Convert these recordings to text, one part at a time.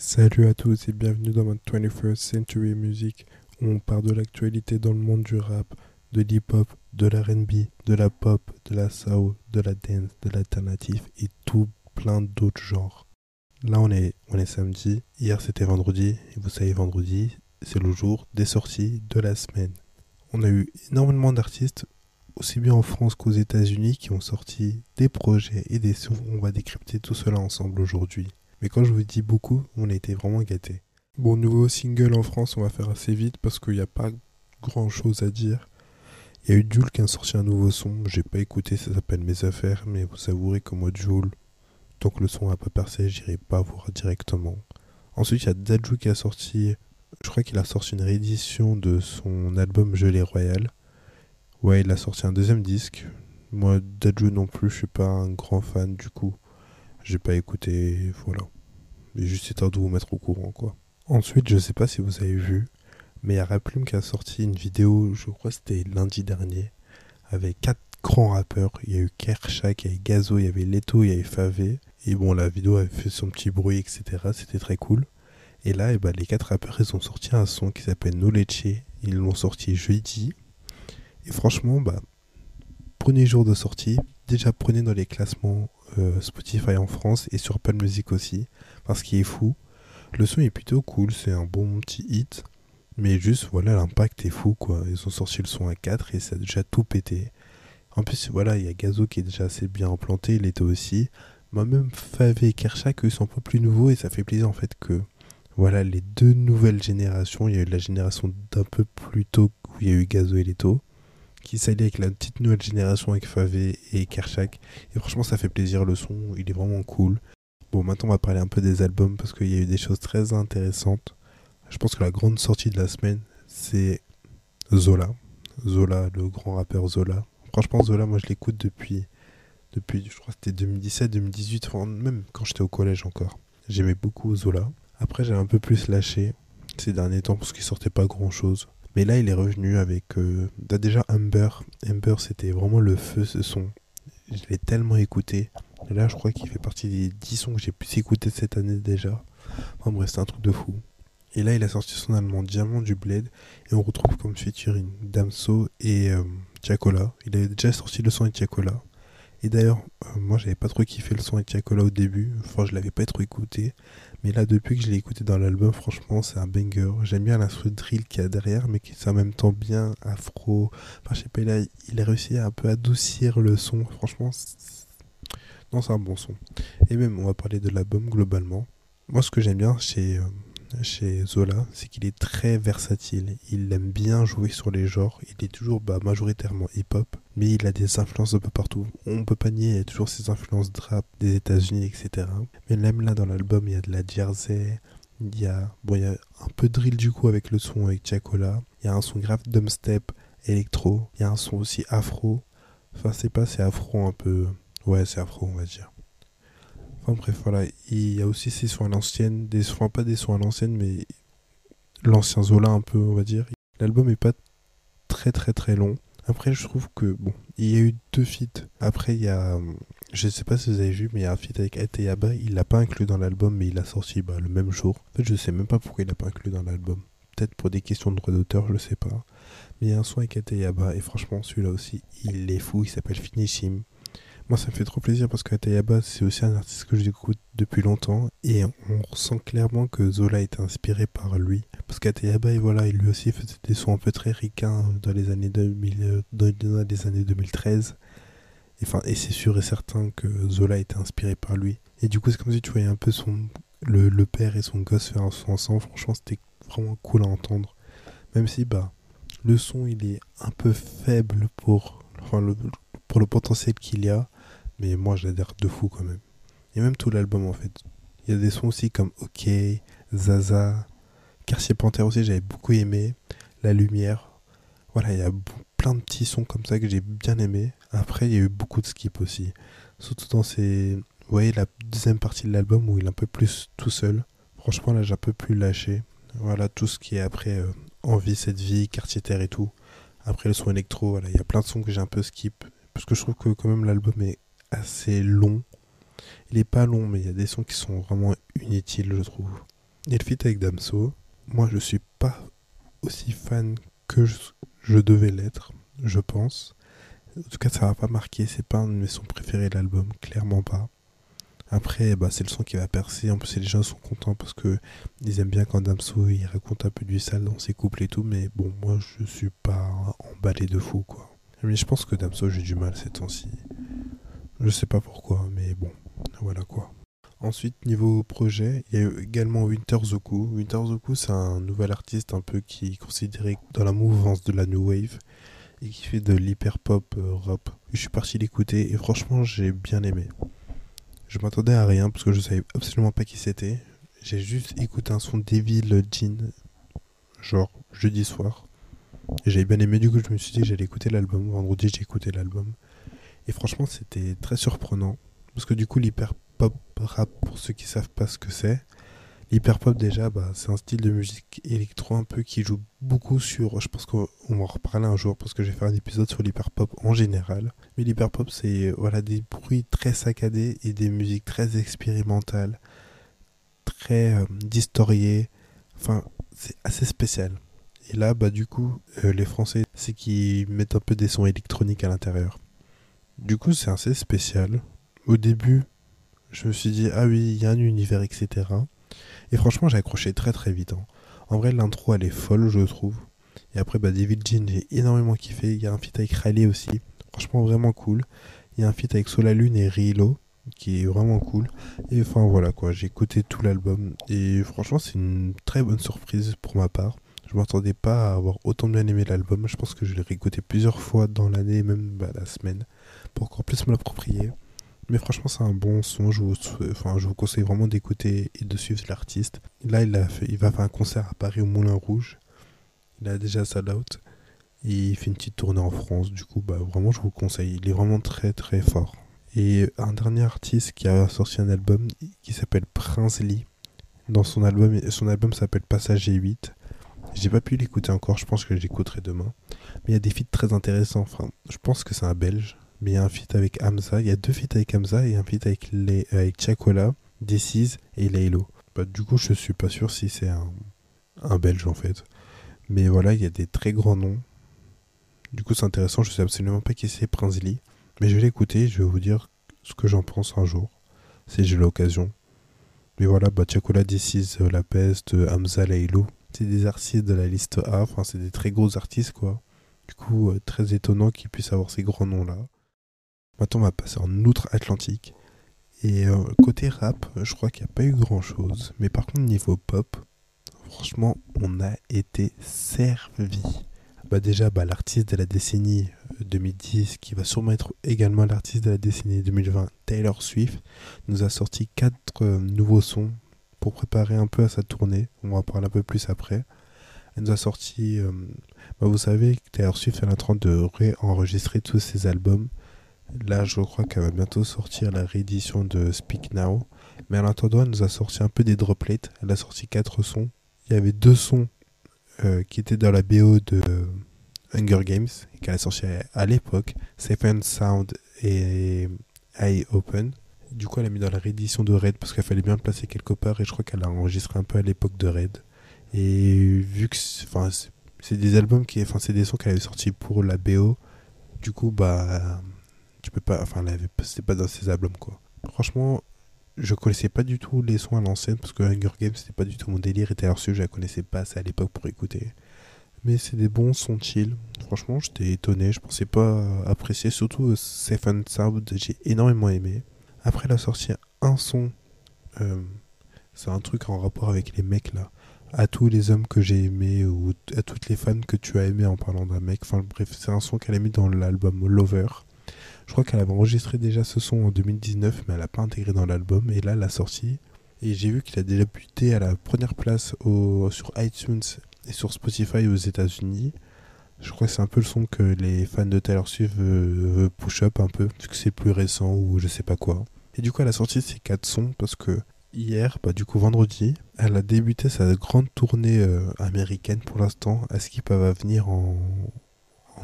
Salut à tous et bienvenue dans ma 21st Century Music où on parle de l'actualité dans le monde du rap, de l'hip-hop, de l'R&B, de la pop, de la soul, de la dance, de l'alternative et tout plein d'autres genres. Là on est, on est samedi, hier c'était vendredi et vous savez vendredi c'est le jour des sorties de la semaine. On a eu énormément d'artistes aussi bien en France qu'aux États-Unis qui ont sorti des projets et des sons. On va décrypter tout cela ensemble aujourd'hui. Mais quand je vous dis beaucoup, on a été vraiment gâtés. Bon, nouveau single en France, on va faire assez vite parce qu'il n'y a pas grand chose à dire. Il y a eu Jules qui a sorti un nouveau son, j'ai pas écouté, ça s'appelle Mes Affaires, mais vous savourez que moi, Jules, tant que le son n'a pas percé, j'irai pas voir directement. Ensuite, il y a Dadju qui a sorti, je crois qu'il a sorti une réédition de son album Gelé Royal. Ouais, il a sorti un deuxième disque. Moi, Dadju non plus, je suis pas un grand fan du coup. J'ai pas écouté, voilà. Mais juste histoire de vous mettre au courant, quoi. Ensuite, je sais pas si vous avez vu, mais il y a Raplume qui a sorti une vidéo, je crois c'était lundi dernier, avec quatre grands rappeurs. Il y a eu Kershak, il y a eu Gazo, il y avait Leto, il y avait Favé. Et bon, la vidéo avait fait son petit bruit, etc. C'était très cool. Et là, et eh ben, les quatre rappeurs, ils ont sorti un son qui s'appelle No Leche. Ils l'ont sorti jeudi. Et franchement, bah, premier jour de sortie, déjà prenez dans les classements euh, Spotify en France et sur Apple Music aussi, parce qu'il est fou. Le son est plutôt cool, c'est un bon petit hit, mais juste voilà, l'impact est fou quoi. Ils ont sorti le son à 4 et ça a déjà tout pété. En plus, voilà, il y a Gazo qui est déjà assez bien implanté, il aussi. Moi-même, Favé et Kershak, eux, sont un peu plus nouveaux et ça fait plaisir en fait que voilà, les deux nouvelles générations, il y a eu la génération d'un peu plus tôt où il y a eu Gazo et Leto qui s'allie avec la petite nouvelle génération avec Favé et Kershak. Et franchement, ça fait plaisir. Le son, il est vraiment cool. Bon, maintenant, on va parler un peu des albums parce qu'il y a eu des choses très intéressantes. Je pense que la grande sortie de la semaine, c'est Zola. Zola, le grand rappeur Zola. Franchement, Zola, moi, je l'écoute depuis, depuis, je crois que c'était 2017, 2018, même quand j'étais au collège encore. J'aimais beaucoup Zola. Après, j'ai un peu plus lâché ces derniers temps parce qu'il sortait pas grand chose. Mais là, il est revenu avec. Euh, bah, déjà, Humber. Humber, c'était vraiment le feu ce son. Je l'ai tellement écouté. Et là, je crois qu'il fait partie des 10 sons que j'ai pu écouter cette année déjà. Enfin bref, c'est un truc de fou. Et là, il a sorti son allemand Diamant du Bled. Et on retrouve comme featuring Damso et euh. Il avait déjà sorti le son avec Tiakola. Et d'ailleurs, euh, moi, j'avais pas trop kiffé le son avec Tiakola au début. Enfin, je l'avais pas trop écouté. Mais là, depuis que je l'ai écouté dans l'album, franchement, c'est un banger. J'aime bien l'instru drill qu'il y a derrière, mais qui est en même temps bien afro. Enfin, je sais pas, il il a réussi à un peu adoucir le son. Franchement, non, c'est un bon son. Et même, on va parler de l'album globalement. Moi, ce que j'aime bien chez, chez Zola, c'est qu'il est très versatile. Il aime bien jouer sur les genres. Il est toujours bah, majoritairement hip-hop, mais il a des influences un peu partout. On peut pas nier, il y a toujours ses influences rap des États-Unis, etc. Mais même là, dans l'album, il y a de la jersey. Il y a, bon, il y a un peu drill du coup avec le son avec Tiakola. Il y a un son grave step électro. Il y a un son aussi afro. Enfin, c'est pas, c'est afro un peu. Ouais, c'est afro, on va dire bref, voilà. Il y a aussi ces sons à l'ancienne, des soins, pas des sons à l'ancienne, mais l'ancien Zola un peu, on va dire. L'album est pas très très très long. Après, je trouve que, bon, il y a eu deux feats. Après, il y a, je sais pas si vous avez vu, mais il y a un feat avec Ateyaba. Il l'a pas inclus dans l'album, mais il l'a sorti bah, le même jour. En fait, je sais même pas pourquoi il l'a pas inclus dans l'album. Peut-être pour des questions de droit d'auteur, je sais pas. Mais il y a un son avec Ateyaba, et franchement, celui-là aussi, il est fou. Il s'appelle Finish Him. Moi, ça me fait trop plaisir parce qu'Atayaba, c'est aussi un artiste que j'écoute depuis longtemps et on ressent clairement que Zola est inspiré par lui. Parce qu'Atayaba, voilà, il lui aussi faisait des sons un peu très ricains dans les années, 2000, dans les années 2013. Et, et c'est sûr et certain que Zola était inspiré par lui. Et du coup, c'est comme si tu voyais un peu son, le, père et son gosse faire un son ensemble. Franchement, c'était vraiment cool à entendre. Même si, bah, le son, il est un peu faible pour, le, pour le potentiel qu'il y a. Mais moi, j'adhère de fou quand même. Et même tout l'album en fait. Il y a des sons aussi comme Ok, Zaza, Quartier Panthère aussi, j'avais beaucoup aimé. La Lumière. Voilà, il y a plein de petits sons comme ça que j'ai bien aimé. Après, il y a eu beaucoup de skip aussi. Surtout dans ces. Vous voyez, la deuxième partie de l'album où il est un peu plus tout seul. Franchement, là, j'ai un peu plus lâché. Voilà, tout ce qui est après euh, Envie, cette vie, Quartier Terre et tout. Après, le son électro, voilà, il y a plein de sons que j'ai un peu skip. Parce que je trouve que quand même l'album est assez long. Il est pas long, mais il y a des sons qui sont vraiment inutiles, je trouve. Le feat avec Damso, moi je suis pas aussi fan que je, devais l'être, je pense. En tout cas, ça va pas marquer, c'est pas un de mes sons préférés l'album, clairement pas. Après, bah, c'est le son qui va percer. En plus, les gens sont contents parce que ils aiment bien quand Damso il raconte un peu du sale dans ses couples et tout. Mais bon, moi, je suis pas emballé de fou, quoi. Mais je pense que Damso, j'ai du mal ces temps-ci. Je sais pas pourquoi, mais bon, voilà quoi. Ensuite, niveau projet, il y a également Winter Zoku. Winter Zoku, c'est un nouvel artiste un peu qui est considéré dans la mouvance de la New Wave et qui fait de l'hyper pop euh, rap. Je suis parti l'écouter et franchement, j'ai bien aimé. Je m'attendais à rien parce que je savais absolument pas qui c'était. J'ai juste écouté un son Devil Jean, genre jeudi soir. J'avais bien aimé, du coup, je me suis dit j'allais écouter l'album. Vendredi, j'ai écouté l'album. Et franchement, c'était très surprenant. Parce que du coup, l'hyper pop rap, pour ceux qui savent pas ce que c'est, l'hyper pop déjà, bah, c'est un style de musique électro un peu qui joue beaucoup sur. Je pense qu'on va en reparler un jour parce que je vais faire un épisode sur l'hyper pop en général. Mais l'hyper pop, c'est voilà, des bruits très saccadés et des musiques très expérimentales, très euh, distoriées. Enfin, c'est assez spécial. Et là, bah, du coup, euh, les Français, c'est qu'ils mettent un peu des sons électroniques à l'intérieur. Du coup, c'est assez spécial. Au début, je me suis dit, ah oui, il y a un univers, etc. Et franchement, j'ai accroché très très vite. Hein. En vrai, l'intro, elle est folle, je trouve. Et après, bah, David Jean, j'ai énormément kiffé. Il y a un feat avec Riley aussi. Franchement, vraiment cool. Il y a un feat avec Solalune et Rilo qui est vraiment cool. Et enfin, voilà quoi. J'ai écouté tout l'album. Et franchement, c'est une très bonne surprise pour ma part. Je m'attendais pas à avoir autant bien aimé l'album. Je pense que je l'ai réécouté plusieurs fois dans l'année, même bah, la semaine, pour encore plus me l'approprier. Mais franchement, c'est un bon son. Je vous, conseille vraiment d'écouter et de suivre l'artiste. Là, il, a fait, va faire un concert à Paris au Moulin Rouge. Il a déjà sold out. Et il fait une petite tournée en France. Du coup, bah, vraiment, je vous conseille. Il est vraiment très, très fort. Et un dernier artiste qui a sorti un album qui s'appelle Prince Lee. Dans son album, son album s'appelle Passager 8. J'ai pas pu l'écouter encore, je pense que j'écouterai demain. Mais il y a des feats très intéressants. Enfin, je pense que c'est un belge. Mais il y a un feat avec Hamza. Il y a deux feats avec Hamza et un feat avec, les, avec Chakola, Decize et Laylo. Bah, du coup, je suis pas sûr si c'est un, un belge en fait. Mais voilà, il y a des très grands noms. Du coup, c'est intéressant. Je sais absolument pas qui c'est Prince Lee. Mais je vais l'écouter. Je vais vous dire ce que j'en pense un jour. Si j'ai l'occasion. Mais voilà, bah, Chakola, Decize, La Peste, Hamza, Laylo c'est des artistes de la liste A, enfin c'est des très gros artistes quoi. Du coup, euh, très étonnant qu'ils puissent avoir ces grands noms là. Maintenant, on va passer en outre-Atlantique. Et euh, côté rap, je crois qu'il n'y a pas eu grand chose. Mais par contre, niveau pop, franchement, on a été servi. Bah déjà, bah, l'artiste de la décennie 2010, euh, qui va sûrement être également l'artiste de la décennie 2020, Taylor Swift, nous a sorti quatre nouveaux sons pour préparer un peu à sa tournée. On va en parler un peu plus après. Elle nous a sorti, euh, bah, vous savez Taylor Swift est en train de réenregistrer tous ses albums. Là, je crois qu'elle va bientôt sortir la réédition de Speak Now. Mais en attendant, elle nous a sorti un peu des droplets. Elle a sorti quatre sons. Il y avait deux sons euh, qui étaient dans la BO de Hunger Games, qu'elle a sorti à, l'époque, Safe and Sound et Eye Open. Du coup, elle a mis dans la réédition de Red parce qu'il fallait bien le placer quelque part et je crois qu'elle a enregistré un peu à l'époque de Red. Et vu que c'est des albums qui, enfin, c'est des sons qu'elle avait sortis pour la BO, du coup, bah, tu peux pas, enfin, c'était pas dans ses albums quoi. Franchement, je connaissais pas du tout les sons à l'ancienne parce que Hunger Games c'était pas du tout mon délire et Taylor Swift je la connaissais pas assez à l'époque pour écouter. Mais c'est des bons sons chill. Franchement, j'étais étonné, je pensais pas apprécier, surtout Safe and Sound, j'ai énormément aimé. Après, elle a sorti un son. Euh, c'est un truc en rapport avec les mecs là. À tous les hommes que j'ai aimés ou à toutes les fans que tu as aimés en parlant d'un mec. Enfin bref, c'est un son qu'elle a mis dans l'album Lover. Je crois qu'elle avait enregistré déjà ce son en 2019, mais elle n'a pas intégré dans l'album. Et là, elle l'a sorti. Et j'ai vu qu'il a déjà buté à la première place sur iTunes et sur Spotify aux États-Unis. Je crois que c'est un peu le son que les fans de Taylor Swift veulent push up un peu, vu que c'est plus récent ou je sais pas quoi. Et du coup, elle a sorti ces quatre sons parce que hier, bah, du coup vendredi, elle a débuté sa grande tournée euh, américaine pour l'instant. Est-ce qu'ils peuvent venir en,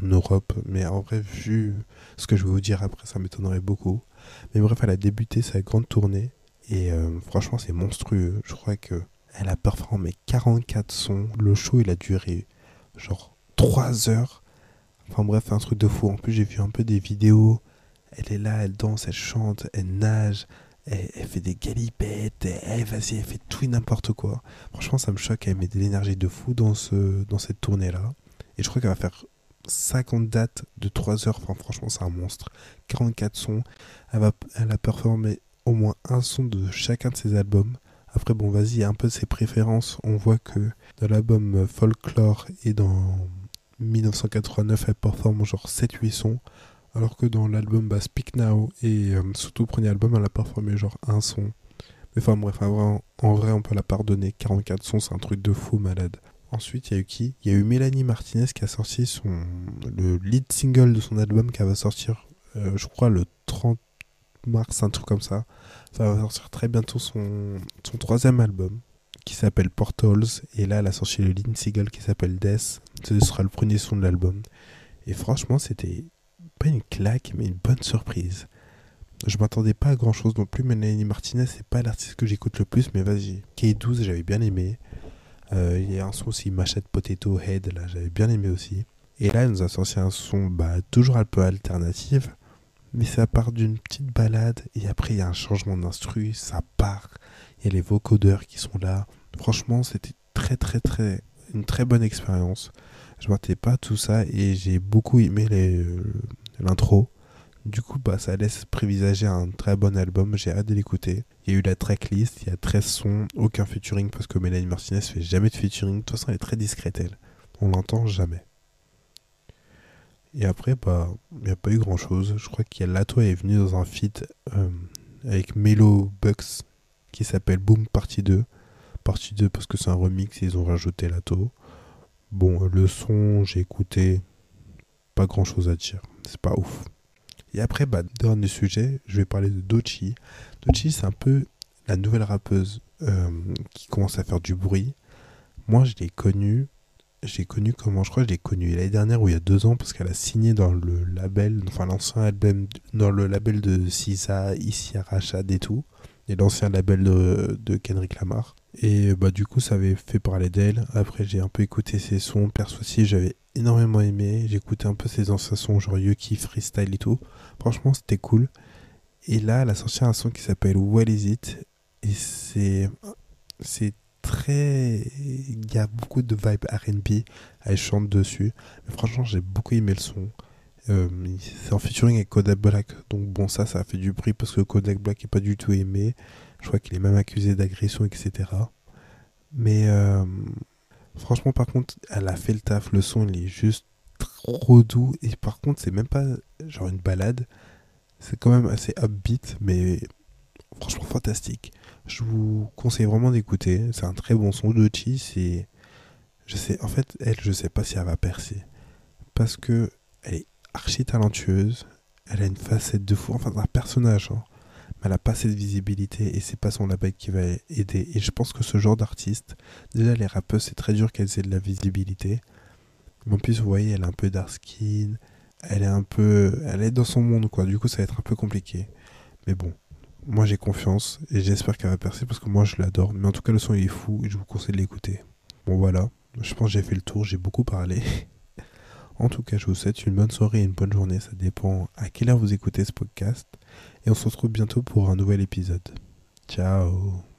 en Europe Mais en vrai, vu ce que je vais vous dire après, ça m'étonnerait beaucoup. Mais bref, elle a débuté sa grande tournée et euh, franchement, c'est monstrueux. Je crois que Elle a performé 44 sons. Le show, il a duré genre 3 heures. Enfin bref, un truc de fou. En plus, j'ai vu un peu des vidéos. Elle est là, elle danse, elle chante, elle nage, elle, fait des galipettes, elle, vas-y, elle fait tout et n'importe quoi. Franchement, ça me choque. Elle met de l'énergie de fou dans, ce, dans cette tournée-là. Et je crois qu'elle va faire 50 dates de 3 heures. Franchement, c'est un monstre. 44 sons. Elle, a performé au moins un son de chacun de ses albums. Après, bon, vas-y, un peu ses préférences. On voit que dans l'album Folklore et dans 1989, elle performe genre 7-8 sons. Alors que dans l'album bah, Speak Now et euh, surtout premier album, elle a performé genre un son. Mais enfin bref, en vrai, on peut la pardonner. 44 sons, c'est un truc de fou malade. Ensuite, il y a eu qui? Il y a eu Mélanie Martinez qui a sorti son, le lead single de son album qui va sortir, euh, je crois, le 30 mars, un truc comme ça. Ça va sortir très bientôt son, son troisième album qui s'appelle Portals. Et là, elle a sorti le lead single qui s'appelle Death. Ce sera le premier son de l'album. Et franchement, c'était pas une claque, mais une bonne surprise. Je m'attendais pas à grand chose non plus. Mélanie Martinez, c'est pas l'artiste que j'écoute le plus, mais vas-y. K12, j'avais bien aimé. Euh, il y a un son aussi, Machette Potato Head, là, j'avais bien aimé aussi. Et là, elle nous a sorti un son bah, toujours un peu alternatif, mais ça part d'une petite balade, et après, il y a un changement d'instru, ça part. Il y a les vocodeurs qui sont là. Franchement, c'était très, très, très. une très bonne expérience. Je m'attendais pas tout ça, et j'ai beaucoup aimé euh, l'intro. Du coup, bah, ça laisse prévisager un très bon album. J'ai hâte de l'écouter. Il y a eu la tracklist, il y a 13 sons, aucun featuring parce que Mélanie Martinez fait jamais de featuring. De toute façon, elle est très discrète, elle. On l'entend jamais. Et après, bah, il n'y a pas eu grand chose. Je crois qu'il y a Lato est venu dans un feat euh, avec Melo Bucks qui s'appelle Boom Partie 2. Partie 2 parce que c'est un remix et ils ont rajouté Lato. Bon, le son, j'ai écouté. Pas grand chose à dire. C'est pas ouf. Et après, bah, dernier sujet, je vais parler de Dochi. Dochi, c'est un peu la nouvelle rappeuse euh, qui commence à faire du bruit. Moi, je l'ai connue. J'ai connu comment? Je crois que je l'ai connue l'année dernière ou il y a deux ans parce qu'elle a signé dans le label, enfin l'ancien album, dans le label de Sisa, Isia Rachad et tout, et l'ancien label de, de Kendrick Lamar. Et bah du coup ça avait fait parler d'elle. Après j'ai un peu écouté ses sons. Perso aussi j'avais énormément aimé. Écouté un peu ses anciens sons genre Yuki, Freestyle et tout. Franchement c'était cool. Et là elle a sorti un son qui s'appelle What Is It? Et c'est... C'est très... Il y a beaucoup de vibe RB. Elle chante dessus. Mais franchement j'ai beaucoup aimé le son. Euh, c'est en featuring avec Kodak Black. Donc bon ça ça a fait du bruit parce que Kodak Black est pas du tout aimé. Je crois qu'il est même accusé d'agression, etc. Mais euh, franchement, par contre, elle a fait le taf. Le son, il est juste trop doux. Et par contre, c'est même pas genre une balade. C'est quand même assez upbeat, mais franchement fantastique. Je vous conseille vraiment d'écouter. C'est un très bon son de Chi. C'est, je sais, en fait, elle, je sais pas si elle va percer parce que elle est archi talentueuse. Elle a une facette de fou, enfin un personnage. Hein elle a pas de visibilité et c'est pas son label qui va aider. Et je pense que ce genre d'artiste, déjà les rappeuses, c'est très dur qu'elles aient de la visibilité. Mais en plus, vous voyez, elle est un peu dark skin, elle est un peu. Elle est dans son monde, quoi. Du coup, ça va être un peu compliqué. Mais bon, moi j'ai confiance et j'espère qu'elle va percer parce que moi je l'adore. Mais en tout cas, le son il est fou et je vous conseille de l'écouter. Bon, voilà. Je pense que j'ai fait le tour, j'ai beaucoup parlé. En tout cas, je vous souhaite une bonne soirée et une bonne journée. Ça dépend à quelle heure vous écoutez ce podcast. Et on se retrouve bientôt pour un nouvel épisode. Ciao